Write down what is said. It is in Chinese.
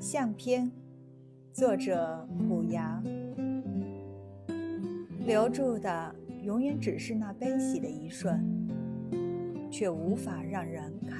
相片作者虎阳。留住的永远只是那悲喜的一瞬却无法让人看